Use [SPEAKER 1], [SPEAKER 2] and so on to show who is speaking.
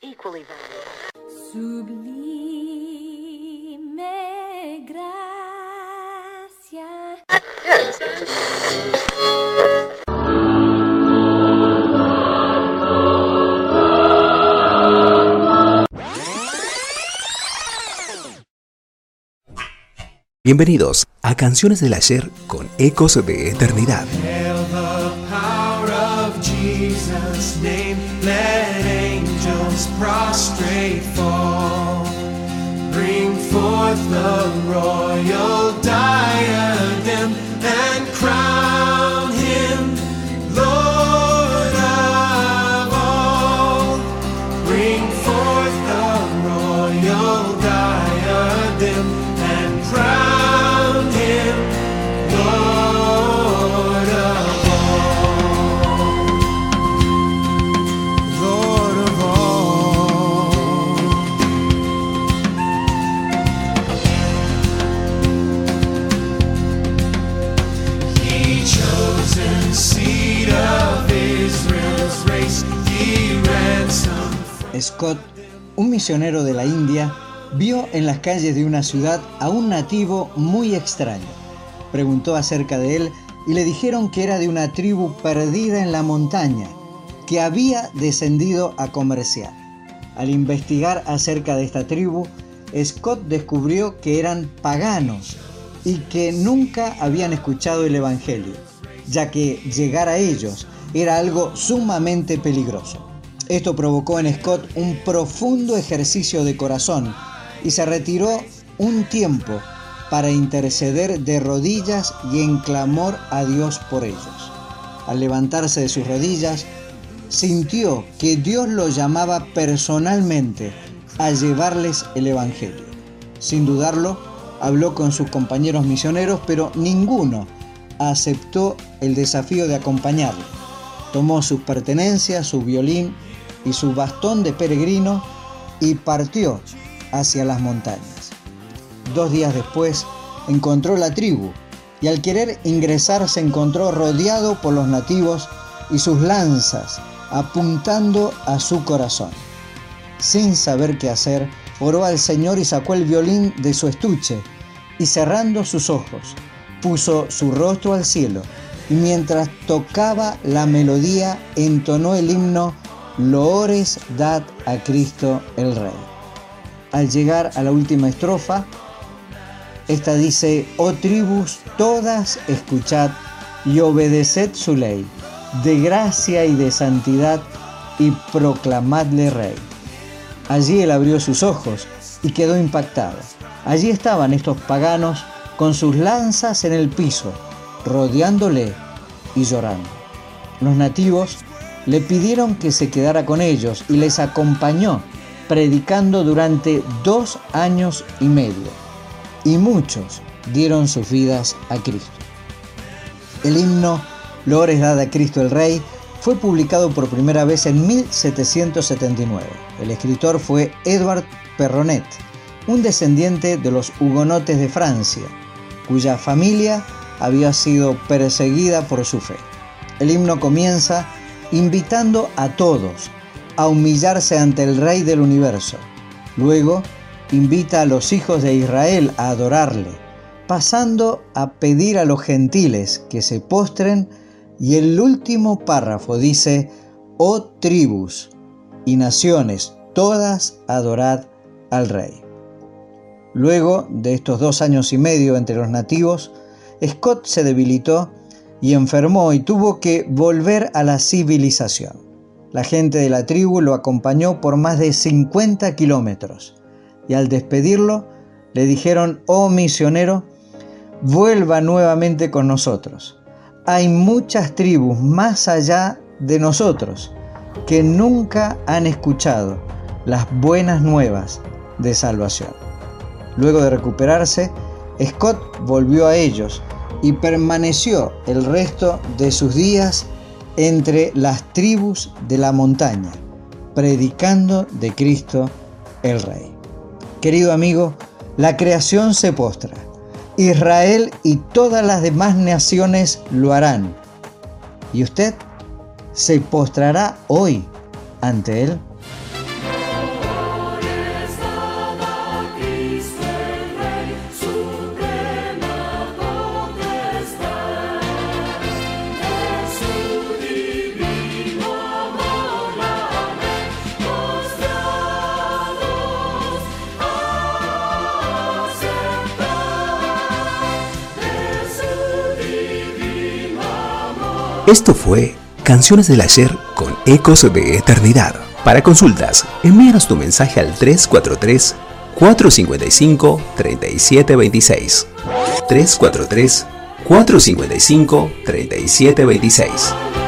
[SPEAKER 1] equally valuable.
[SPEAKER 2] Sublime gracia.
[SPEAKER 3] Bienvenidos a Canciones del Ayer con Ecos de Eternidad.
[SPEAKER 4] Jesus' name. Let angels prostrate fall. Bring forth the royal diadem
[SPEAKER 5] Scott, un misionero de la India, vio en las calles de una ciudad a un nativo muy extraño. Preguntó acerca de él y le dijeron que era de una tribu perdida en la montaña, que había descendido a comerciar. Al investigar acerca de esta tribu, Scott descubrió que eran paganos y que nunca habían escuchado el Evangelio, ya que llegar a ellos era algo sumamente peligroso. Esto provocó en Scott un profundo ejercicio de corazón y se retiró un tiempo para interceder de rodillas y en clamor a Dios por ellos. Al levantarse de sus rodillas, sintió que Dios lo llamaba personalmente a llevarles el Evangelio. Sin dudarlo, habló con sus compañeros misioneros, pero ninguno aceptó el desafío de acompañarlo. Tomó sus pertenencias, su violín y su bastón de peregrino y partió hacia las montañas. Dos días después encontró la tribu y al querer ingresar se encontró rodeado por los nativos y sus lanzas apuntando a su corazón. Sin saber qué hacer, oró al Señor y sacó el violín de su estuche y cerrando sus ojos, puso su rostro al cielo y mientras tocaba la melodía entonó el himno Loores dad a Cristo el Rey. Al llegar a la última estrofa, esta dice, oh tribus, todas escuchad y obedeced su ley, de gracia y de santidad, y proclamadle rey. Allí él abrió sus ojos y quedó impactado. Allí estaban estos paganos con sus lanzas en el piso, rodeándole y llorando. Los nativos le pidieron que se quedara con ellos y les acompañó predicando durante dos años y medio. Y muchos dieron sus vidas a Cristo. El himno Lores dada a Cristo el Rey fue publicado por primera vez en 1779. El escritor fue Edward Perronet, un descendiente de los hugonotes de Francia, cuya familia había sido perseguida por su fe. El himno comienza invitando a todos a humillarse ante el Rey del universo. Luego invita a los hijos de Israel a adorarle, pasando a pedir a los gentiles que se postren y el último párrafo dice, oh tribus y naciones, todas adorad al Rey. Luego de estos dos años y medio entre los nativos, Scott se debilitó y enfermó y tuvo que volver a la civilización. La gente de la tribu lo acompañó por más de 50 kilómetros y al despedirlo le dijeron, oh misionero, vuelva nuevamente con nosotros. Hay muchas tribus más allá de nosotros que nunca han escuchado las buenas nuevas de salvación. Luego de recuperarse, Scott volvió a ellos y permaneció el resto de sus días entre las tribus de la montaña, predicando de Cristo el Rey. Querido amigo, la creación se postra. Israel y todas las demás naciones lo harán. ¿Y usted se postrará hoy ante Él?
[SPEAKER 3] Esto fue Canciones del Ayer con Ecos de Eternidad. Para consultas, envíanos tu mensaje al 343 455 3726. 343 455 3726.